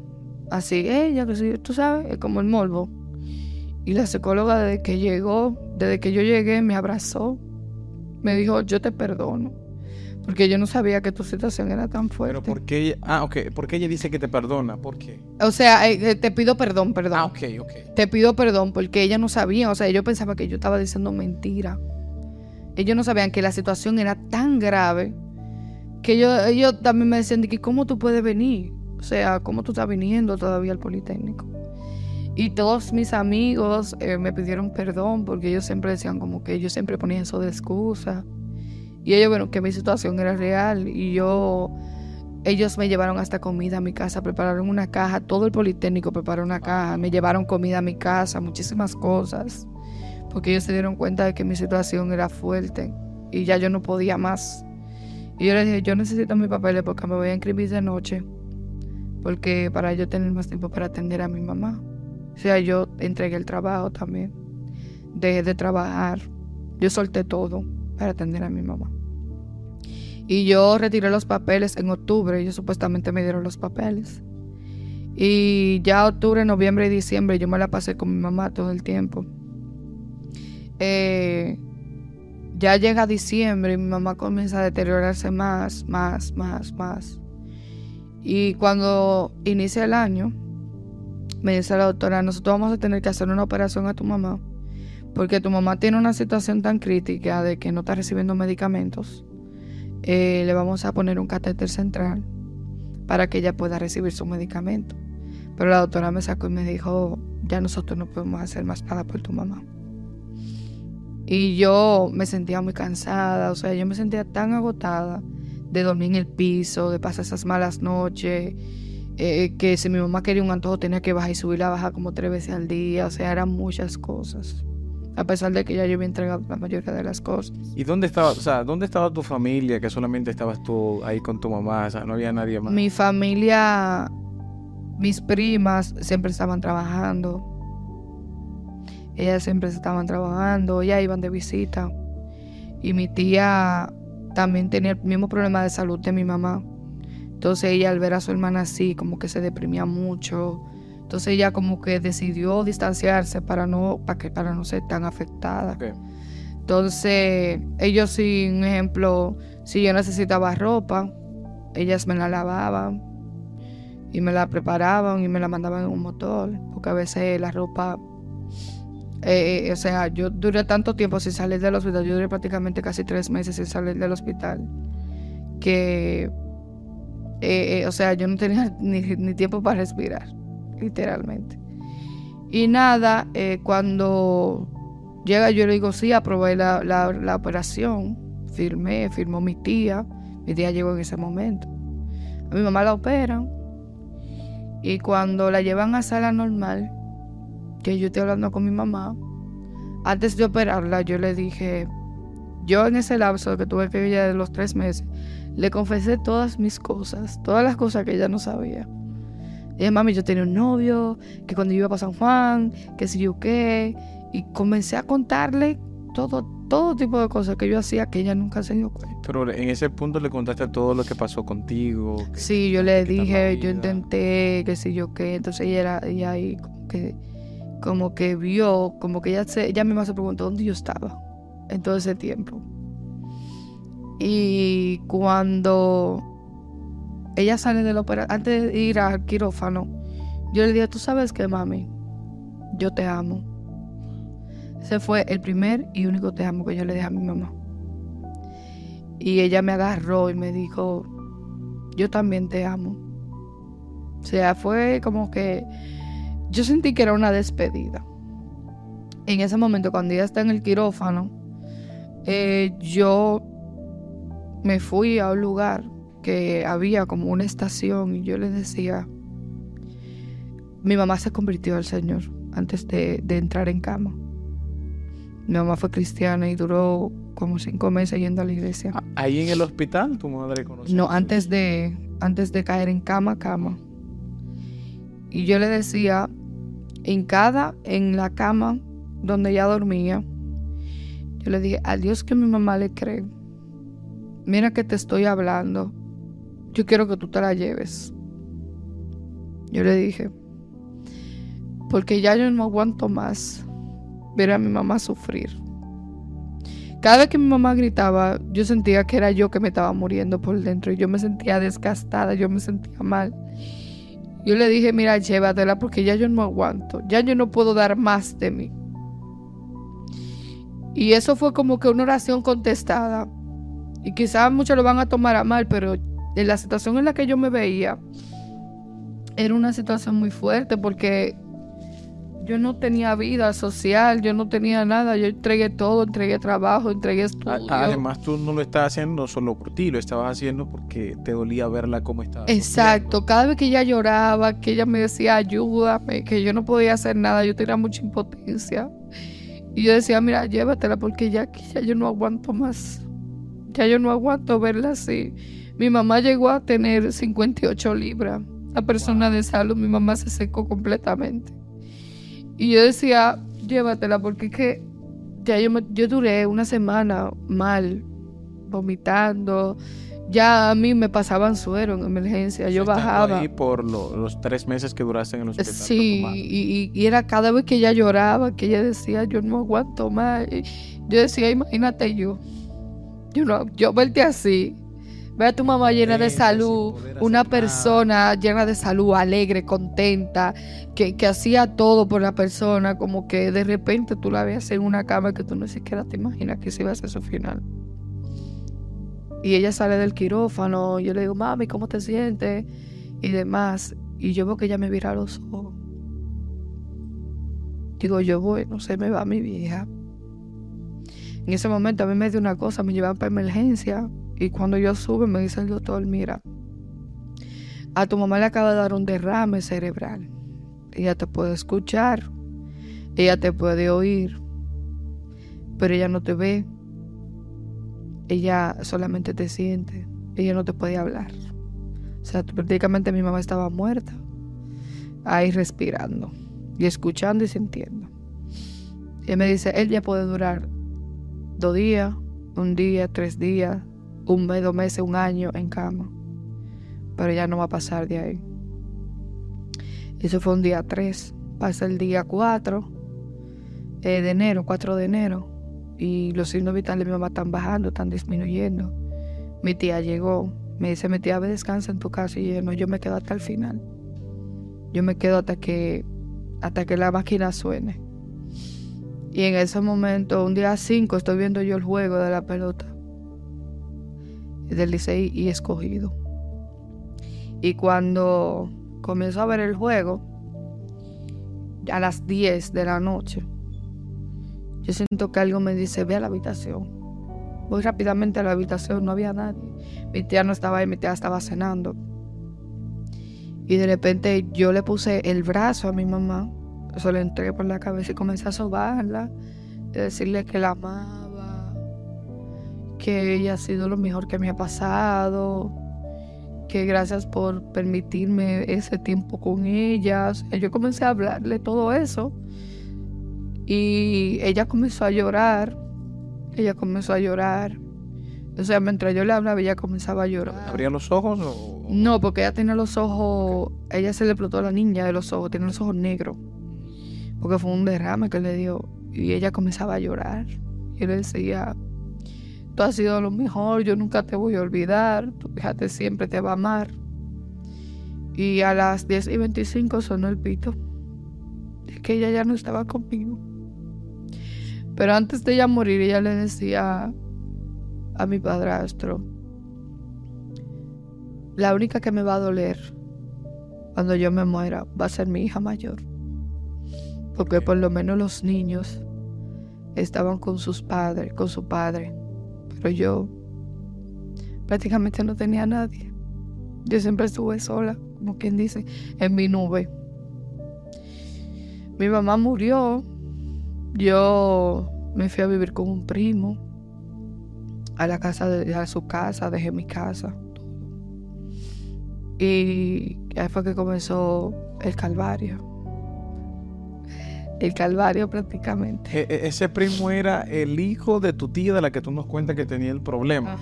Así, ella, que tú sabes, como el morbo. Y la psicóloga desde que llegó, desde que yo llegué, me abrazó. Me dijo, yo te perdono. Porque yo no sabía que tu situación era tan fuerte. Pero ¿por qué ella, ah, ok, ¿por qué ella dice que te perdona? ¿Por qué? O sea, eh, eh, te pido perdón, perdón. Ah, ok, ok. Te pido perdón porque ella no sabía, o sea, yo pensaba que yo estaba diciendo mentira. Ellos no sabían que la situación era tan grave que ellos, también me decían cómo tú puedes venir, o sea, cómo tú estás viniendo todavía al Politécnico. Y todos mis amigos eh, me pidieron perdón porque ellos siempre decían como que ellos siempre ponían eso de excusa. Y ellos, bueno, que mi situación era real y yo, ellos me llevaron hasta comida a mi casa, prepararon una caja, todo el Politécnico preparó una caja, me llevaron comida a mi casa, muchísimas cosas, porque ellos se dieron cuenta de que mi situación era fuerte y ya yo no podía más. Y yo les dije, yo necesito mis papeles porque me voy a inscribir de noche, porque para yo tener más tiempo para atender a mi mamá. O sea, yo entregué el trabajo también, dejé de trabajar, yo solté todo para atender a mi mamá. Y yo retiré los papeles en octubre, ellos supuestamente me dieron los papeles. Y ya octubre, noviembre y diciembre yo me la pasé con mi mamá todo el tiempo. Eh, ya llega diciembre y mi mamá comienza a deteriorarse más, más, más, más. Y cuando inicia el año, me dice la doctora, nosotros vamos a tener que hacer una operación a tu mamá porque tu mamá tiene una situación tan crítica de que no está recibiendo medicamentos, eh, le vamos a poner un catéter central para que ella pueda recibir su medicamento. Pero la doctora me sacó y me dijo, ya nosotros no podemos hacer más nada por tu mamá. Y yo me sentía muy cansada, o sea, yo me sentía tan agotada de dormir en el piso, de pasar esas malas noches, eh, que si mi mamá quería un antojo tenía que bajar y subir la baja como tres veces al día, o sea, eran muchas cosas a pesar de que ya yo había entregado la mayoría de las cosas. ¿Y dónde estaba, o sea, dónde estaba tu familia? Que solamente estabas tú ahí con tu mamá, o sea, no había nadie más. Mi familia, mis primas siempre estaban trabajando. Ellas siempre estaban trabajando, ellas iban de visita. Y mi tía también tenía el mismo problema de salud de mi mamá. Entonces ella al ver a su hermana así, como que se deprimía mucho entonces ella como que decidió distanciarse para no, para que, para no ser tan afectada. Entonces, ellos sí, un ejemplo, si yo necesitaba ropa, ellas me la lavaban y me la preparaban y me la mandaban en un motor, porque a veces la ropa, eh, eh, o sea, yo duré tanto tiempo sin salir del hospital, yo duré prácticamente casi tres meses sin salir del hospital, que, eh, o sea, yo no tenía ni tiempo para respirar literalmente. Y nada, eh, cuando llega yo le digo, sí, aprobé la, la, operación, firmé, firmó mi tía, mi tía llegó en ese momento. A mi mamá la operan y cuando la llevan a sala normal, que yo estoy hablando con mi mamá, antes de operarla yo le dije, yo en ese lapso que tuve que ella de los tres meses, le confesé todas mis cosas, todas las cosas que ella no sabía. Dije, mami, yo tenía un novio, que cuando yo iba para San Juan, que si yo qué. Y comencé a contarle todo, todo tipo de cosas que yo hacía que ella nunca se dio cuenta. Pero en ese punto le contaste todo lo que pasó contigo. sí, yo le dije, yo intenté, que si yo qué. Entonces ella, era, ella ahí como que, como que vio, como que ella, se, ella misma se preguntó dónde yo estaba en todo ese tiempo. Y cuando ella sale de la operación, antes de ir al quirófano, yo le dije, tú sabes que mami, yo te amo. Ese fue el primer y único te amo que yo le dije a mi mamá. Y ella me agarró y me dijo, yo también te amo. O sea, fue como que yo sentí que era una despedida. En ese momento, cuando ella está en el quirófano, eh, yo me fui a un lugar que había como una estación y yo le decía, mi mamá se convirtió al Señor antes de, entrar en cama. Mi mamá fue cristiana y duró como cinco meses yendo a la iglesia. Ah, ¿Ahí en el hospital tu madre conoció? No, antes de, antes de caer en cama, cama. Y yo le decía, en cada, en la cama donde ella dormía, yo le dije, a Dios que mi mamá le cree. Mira que te estoy hablando. Yo quiero que tú te la lleves. Yo le dije, porque ya yo no aguanto más ver a mi mamá sufrir. Cada vez que mi mamá gritaba, yo sentía que era yo que me estaba muriendo por dentro y yo me sentía desgastada, yo me sentía mal. Yo le dije, mira, llévatela porque ya yo no aguanto, ya yo no puedo dar más de mí. Y eso fue como que una oración contestada. Y quizás muchos lo van a tomar a mal, pero en la situación en la que yo me veía, era una situación muy fuerte porque yo no tenía vida social, yo no tenía nada, yo entregué todo, entregué trabajo, entregué estudio. Además, tú no lo estabas haciendo solo por ti, lo estabas haciendo porque te dolía verla como estaba. Exacto, cada vez que ella lloraba, que ella me decía ayúdame, que yo no podía hacer nada, yo tenía mucha impotencia. Y yo decía, mira, llévatela porque ya, ya yo no aguanto más. Ya yo no aguanto verla así. Mi mamá llegó a tener 58 libras. La persona de salud, mi mamá se secó completamente. Y yo decía, llévatela, porque es que ya yo, yo duré una semana mal, vomitando. Ya a mí me pasaban suero en emergencia, yo bajaba. Ahí por los tres meses que duraste en el hospital. Sí, y, y, era cada vez que ella lloraba, que ella decía, yo no aguanto más. yo decía, imagínate yo, yo, no, yo verte así, Ve a tu mamá llena de salud, una persona llena de salud, alegre, contenta, que, hacía todo por la persona, como que de repente tú la ves en una cama que tú no siquiera te imaginas que se iba a ser su final. Y ella sale del quirófano, yo le digo, mami, ¿cómo te sientes? Y demás. Y yo veo que ella me vira los ojos. Digo, yo voy, no sé, me va mi vieja. En ese momento a mí me dio una cosa, me llevaban para emergencia y cuando yo sube me dice el doctor, mira, a tu mamá le acaba de dar un derrame cerebral. Ella te puede escuchar, ella te puede oír, pero ella no te ve. Ella solamente te siente, ella no te puede hablar. O sea, prácticamente mi mamá estaba muerta, ahí respirando y escuchando y sintiendo. Y me dice, él ya puede durar dos días, un día, tres días, un mes, dos meses, un año en cama. Pero ya no va a pasar de ahí. Eso fue un día 3. Pasa el día 4 eh, de enero, 4 de enero. Y los signos vitales de mi mamá están bajando, están disminuyendo. Mi tía llegó. Me dice, mi tía, ve, descansa en tu casa. Y yo, no, yo me quedo hasta el final. Yo me quedo hasta que, hasta que la máquina suene. Y en ese momento, un día 5, estoy viendo yo el juego de la pelota del Licey y escogido. Y cuando comenzó a ver el juego, a las 10 de la noche, yo siento que algo me dice, ve a la habitación. Voy rápidamente a la habitación, no había nadie. Mi tía no estaba ahí, mi tía estaba cenando. Y de repente yo le puse el brazo a mi mamá, eso le entré por la cabeza y comencé a sobarla, y decirle que la amaba que ella ha sido lo mejor que me ha pasado, que gracias por permitirme ese tiempo con ella. yo comencé a hablarle todo eso y ella comenzó a llorar, ella comenzó a llorar. O sea, mientras yo le hablaba, ella comenzaba a llorar. ¿Abría los ojos o...? No, porque ella tenía los ojos... Ella se le explotó a la niña de los ojos, tiene los ojos negros. Porque fue un derrame que le dio. Y ella comenzaba a llorar. Y él decía, Tú has sido lo mejor, yo nunca te voy a olvidar, tu hija siempre te va a amar. Y a las 10 y 25 sonó el pito. Es que ella ya no estaba conmigo. Pero antes de ella morir, ella le decía a mi padrastro, la única que me va a doler cuando yo me muera va a ser mi hija mayor. Porque por lo menos los niños estaban con sus padres, con su padre pero yo prácticamente no tenía a nadie. Yo siempre estuve sola, como quien dice, en mi nube. Mi mamá murió. Yo me fui a vivir con un primo a la casa de, a su casa, dejé mi casa. Y ahí fue que comenzó El Calvario. El Calvario prácticamente. E, e, ese primo era el hijo de tu tía de la que tú nos cuentas que tenía el problema.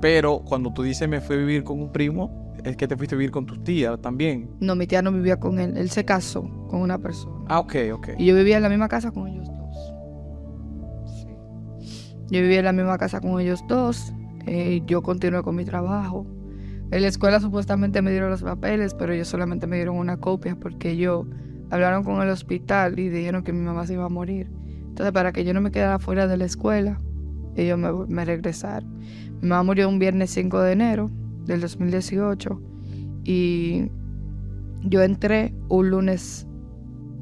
Pero cuando tú dices me fui a vivir con un primo, es que te fuiste a vivir con tu tía también. No, mi tía no vivía con él. Él se casó con una persona. Ah, ok, ok. Y yo vivía en la misma casa con ellos dos. Sí. Yo vivía en la misma casa con ellos dos. Eh, yo continué con mi trabajo. En la escuela supuestamente me dieron los papeles, pero ellos solamente me dieron una copia porque ellos hablaron con el hospital y dijeron que mi mamá se iba a morir. Entonces, para que yo no me quedara fuera de la escuela, ellos me, me regresaron. Mi mamá murió un viernes 5 de enero del 2018 y yo entré un lunes,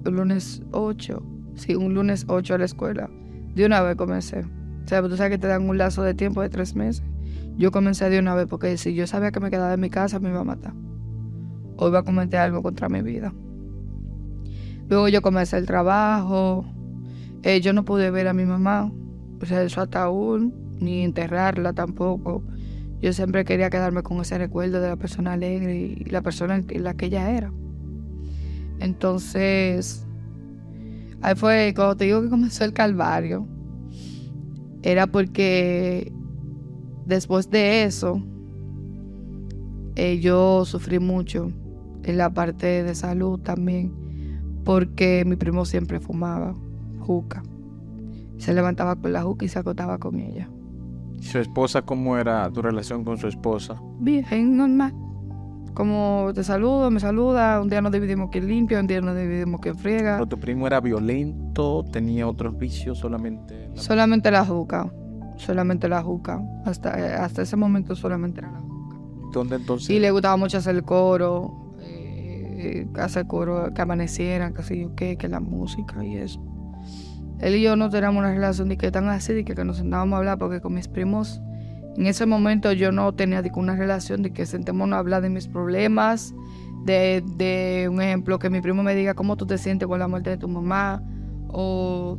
un lunes 8, sí, un lunes 8 a la escuela. De una vez comencé. O sea, tú sabes que te dan un lazo de tiempo de tres meses. Yo comencé de una vez porque si yo sabía que me quedaba en mi casa me iba a matar. O iba a cometer algo contra mi vida. Luego yo comencé el trabajo. Eh, yo no pude ver a mi mamá. O sea, eso hasta aún, ni enterrarla tampoco. Yo siempre quería quedarme con ese recuerdo de la persona alegre y la persona en la que ella era. Entonces, ahí fue cuando te digo que comenzó el calvario. Era porque después de eso, eh, yo sufrí mucho en la parte de salud también, porque mi primo siempre fumaba juca. Se levantaba con la juca y se acotaba con ella. ¿Su esposa cómo era tu relación con su esposa? Bien, normal. Como te saludo, me saluda, un día nos dividimos que limpia, un día nos dividimos que friega. ¿Pero tu primo era violento? ¿Tenía otros vicios solamente? Solamente la juca, solamente la juca. Hasta, hasta ese momento solamente era la juca. ¿Dónde entonces? Y le gustaba mucho hacer el coro, eh, hacer coro, que amanecieran, que sé yo qué, que la música y eso. Él y yo no teníamos una relación de que tan así, de que, nos sentábamos a hablar, porque con mis primos, en ese momento yo no tenía una relación de que sentémonos a hablar de mis problemas, de, de, un ejemplo, que mi primo me diga cómo tú te sientes con la muerte de tu mamá, o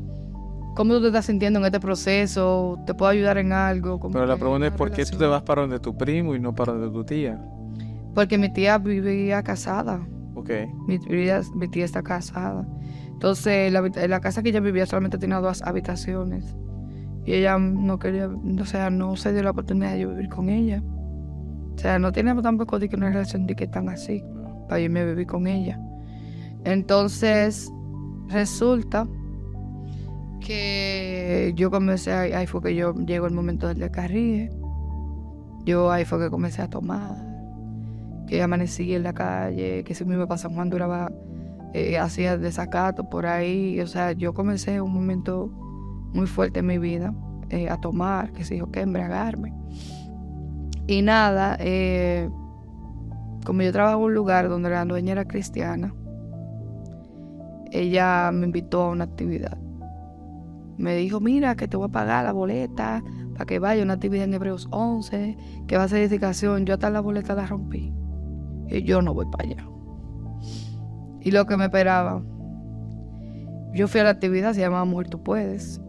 cómo tú te estás sintiendo en este proceso, te puedo ayudar en algo. Pero la pregunta es, ¿por qué tú te vas para donde tu primo y no para donde tu tía? Porque mi tía vivía casada. Ok. Mi mi tía está casada. Entonces, la, la casa que ella vivía solamente tenía dos habitaciones. Y ella no quería, o sea, no se dio la oportunidad de vivir con ella. O sea, no teníamos tampoco de que una relación de que tan así, para irme a vivir con ella. Entonces, resulta que yo comencé, ahí, fue que yo llegó el momento del descarríe. Yo ahí fue que comencé a tomar, que amanecí en la calle, que si me iba a San Juan duraba eh, hacía desacato por ahí. O sea, yo comencé un momento muy fuerte en mi vida eh, a tomar, que se dijo que embriagarme. Y nada, eh, como yo trabajo en un lugar donde la dueña era cristiana, ella me invitó a una actividad. Me dijo, mira, que te voy a pagar la boleta para que vaya una actividad en Hebreos 11, que va a ser edificación. Yo hasta la boleta la rompí. Y yo no voy para allá y lo que me esperaba. Yo fui a la actividad, se llamaba Mujer Tú Puedes.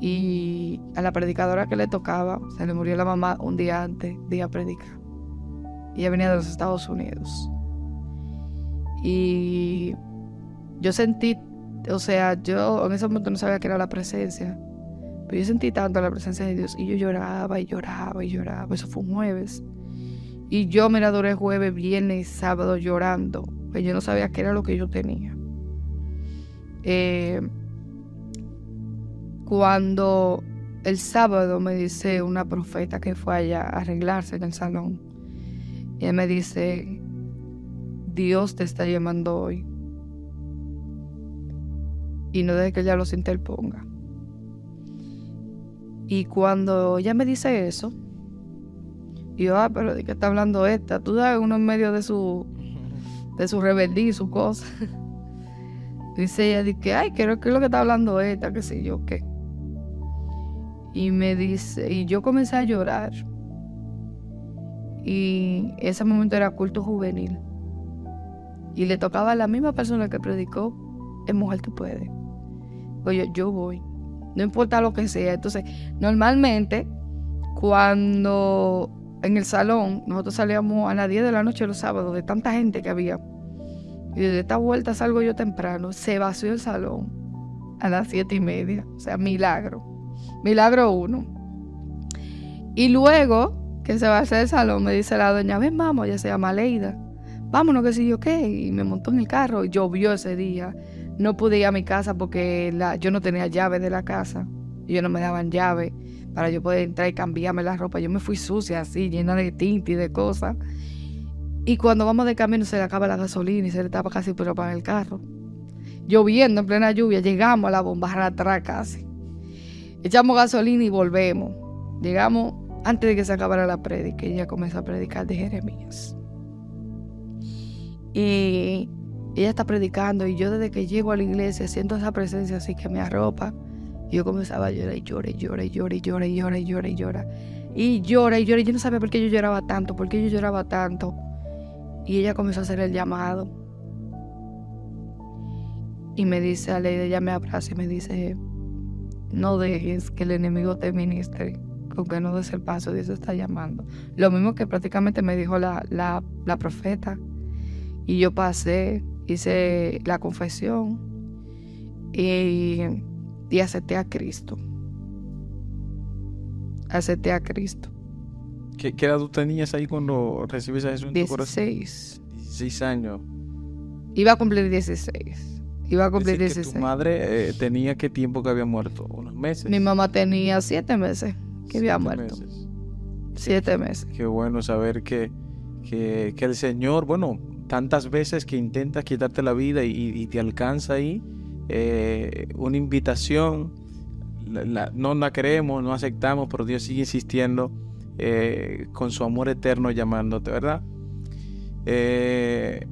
Y a la predicadora que le tocaba, se le murió la mamá un día antes de ir a predicar. Ella venía de los Estados Unidos. Y yo sentí, o sea, yo en ese momento no sabía que era la presencia, pero yo sentí tanto la presencia de Dios y yo lloraba y lloraba y lloraba. Eso fue un jueves. Y yo me la duré jueves, viernes y sábado llorando pues yo no sabía qué era lo que yo tenía. Eh, cuando el sábado me dice una profeta que fue allá a arreglarse en el salón, y me dice, Dios te está llamando hoy. Y no deje que ella los interponga. Y cuando ella me dice eso, yo, ah, pero ¿de qué está hablando esta? Tú sabes, uno en medio de su de su rebeldía y su cosa. Dice ella, que, ay, creo que es lo que está hablando esta, qué sé yo, qué. Y me dice, y yo comencé a llorar. Y ese momento era culto juvenil. Y le tocaba a la misma persona que predicó, en Mujer Tú Puedes. Pues yo, yo voy. No importa lo que sea. Entonces, normalmente, cuando en el salón, nosotros salíamos a las 10 de la noche los sábados, de tanta gente que había. Y desde esta vuelta salgo yo temprano, se vació el salón a las siete y media. O sea, milagro. Milagro uno. Y luego que se va a hacer el salón, me dice la doña, ven, vamos, ella se llama Leida. Vámonos, que si yo qué. Y me montó en el carro. Llovió ese día. No pude ir a mi casa porque la, yo no tenía llave de la casa. Y ellos no me daban llave para yo poder entrar y cambiarme la ropa. Yo me fui sucia así, llena de tinta y de cosas. Y cuando vamos de camino se le acaba la gasolina y se le tapa casi por para el carro lloviendo en plena lluvia, llegamos a la bomba atrás casi. Echamos gasolina y volvemos. Llegamos antes de que se acabara la prédica ella comenzó a predicar de Jeremías. Y ella está predicando y yo desde que llego a la iglesia siento esa presencia así que me arropa. Yo comenzaba a llorar y llora y llora y llora y y llora y llora y llora. Y llora yo no sabía por qué yo lloraba tanto, por qué yo lloraba tanto. Y ella comenzó a hacer el llamado y me dice, a ella me abraza y me dice, no dejes que el enemigo te ministre, porque no des el paso, Dios está llamando. Lo mismo que prácticamente me dijo la, la, la profeta. Y yo pasé, hice la confesión y, y acepté a Cristo. Acepté a Cristo. ¿Qué, ¿Qué, edad tú tenías ahí cuando recibiste a Jesús en 16. 16 años. Iba a cumplir 16. Iba a cumplir 16. ¿Tu madre eh, tenía qué tiempo que había muerto? ¿Unos meses? Mi mamá tenía siete meses que había muerto. Siete meses. Qué bueno saber que, que, el Señor, bueno, tantas veces que intenta quitarte la vida y, te alcanza ahí, eh, una invitación, no la creemos, no aceptamos, pero Dios sigue insistiendo eh, con su amor eterno llamándote, ¿verdad? Eh,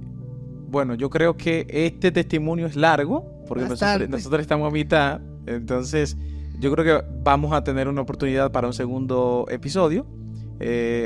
bueno, yo creo que este testimonio es largo, porque nosotros, estamos a mitad, entonces yo creo que vamos a tener una oportunidad para un segundo episodio.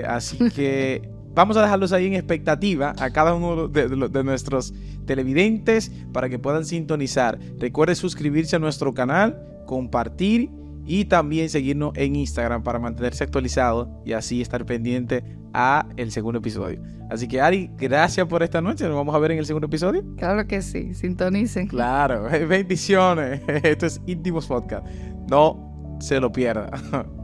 Así que vamos a dejarlos ahí en expectativa a cada uno de, de, nuestros televidentes para que puedan sintonizar. Recuerde suscribirse a nuestro canal, compartir y también seguirnos en Instagram para mantenerse actualizado y así estar pendiente a el segundo episodio. Así que Ari, gracias por esta noche. Nos vamos a ver en el segundo episodio. Claro que sí, sintonicen. Claro, bendiciones. Esto es Íntimos Podcast. No se lo pierda.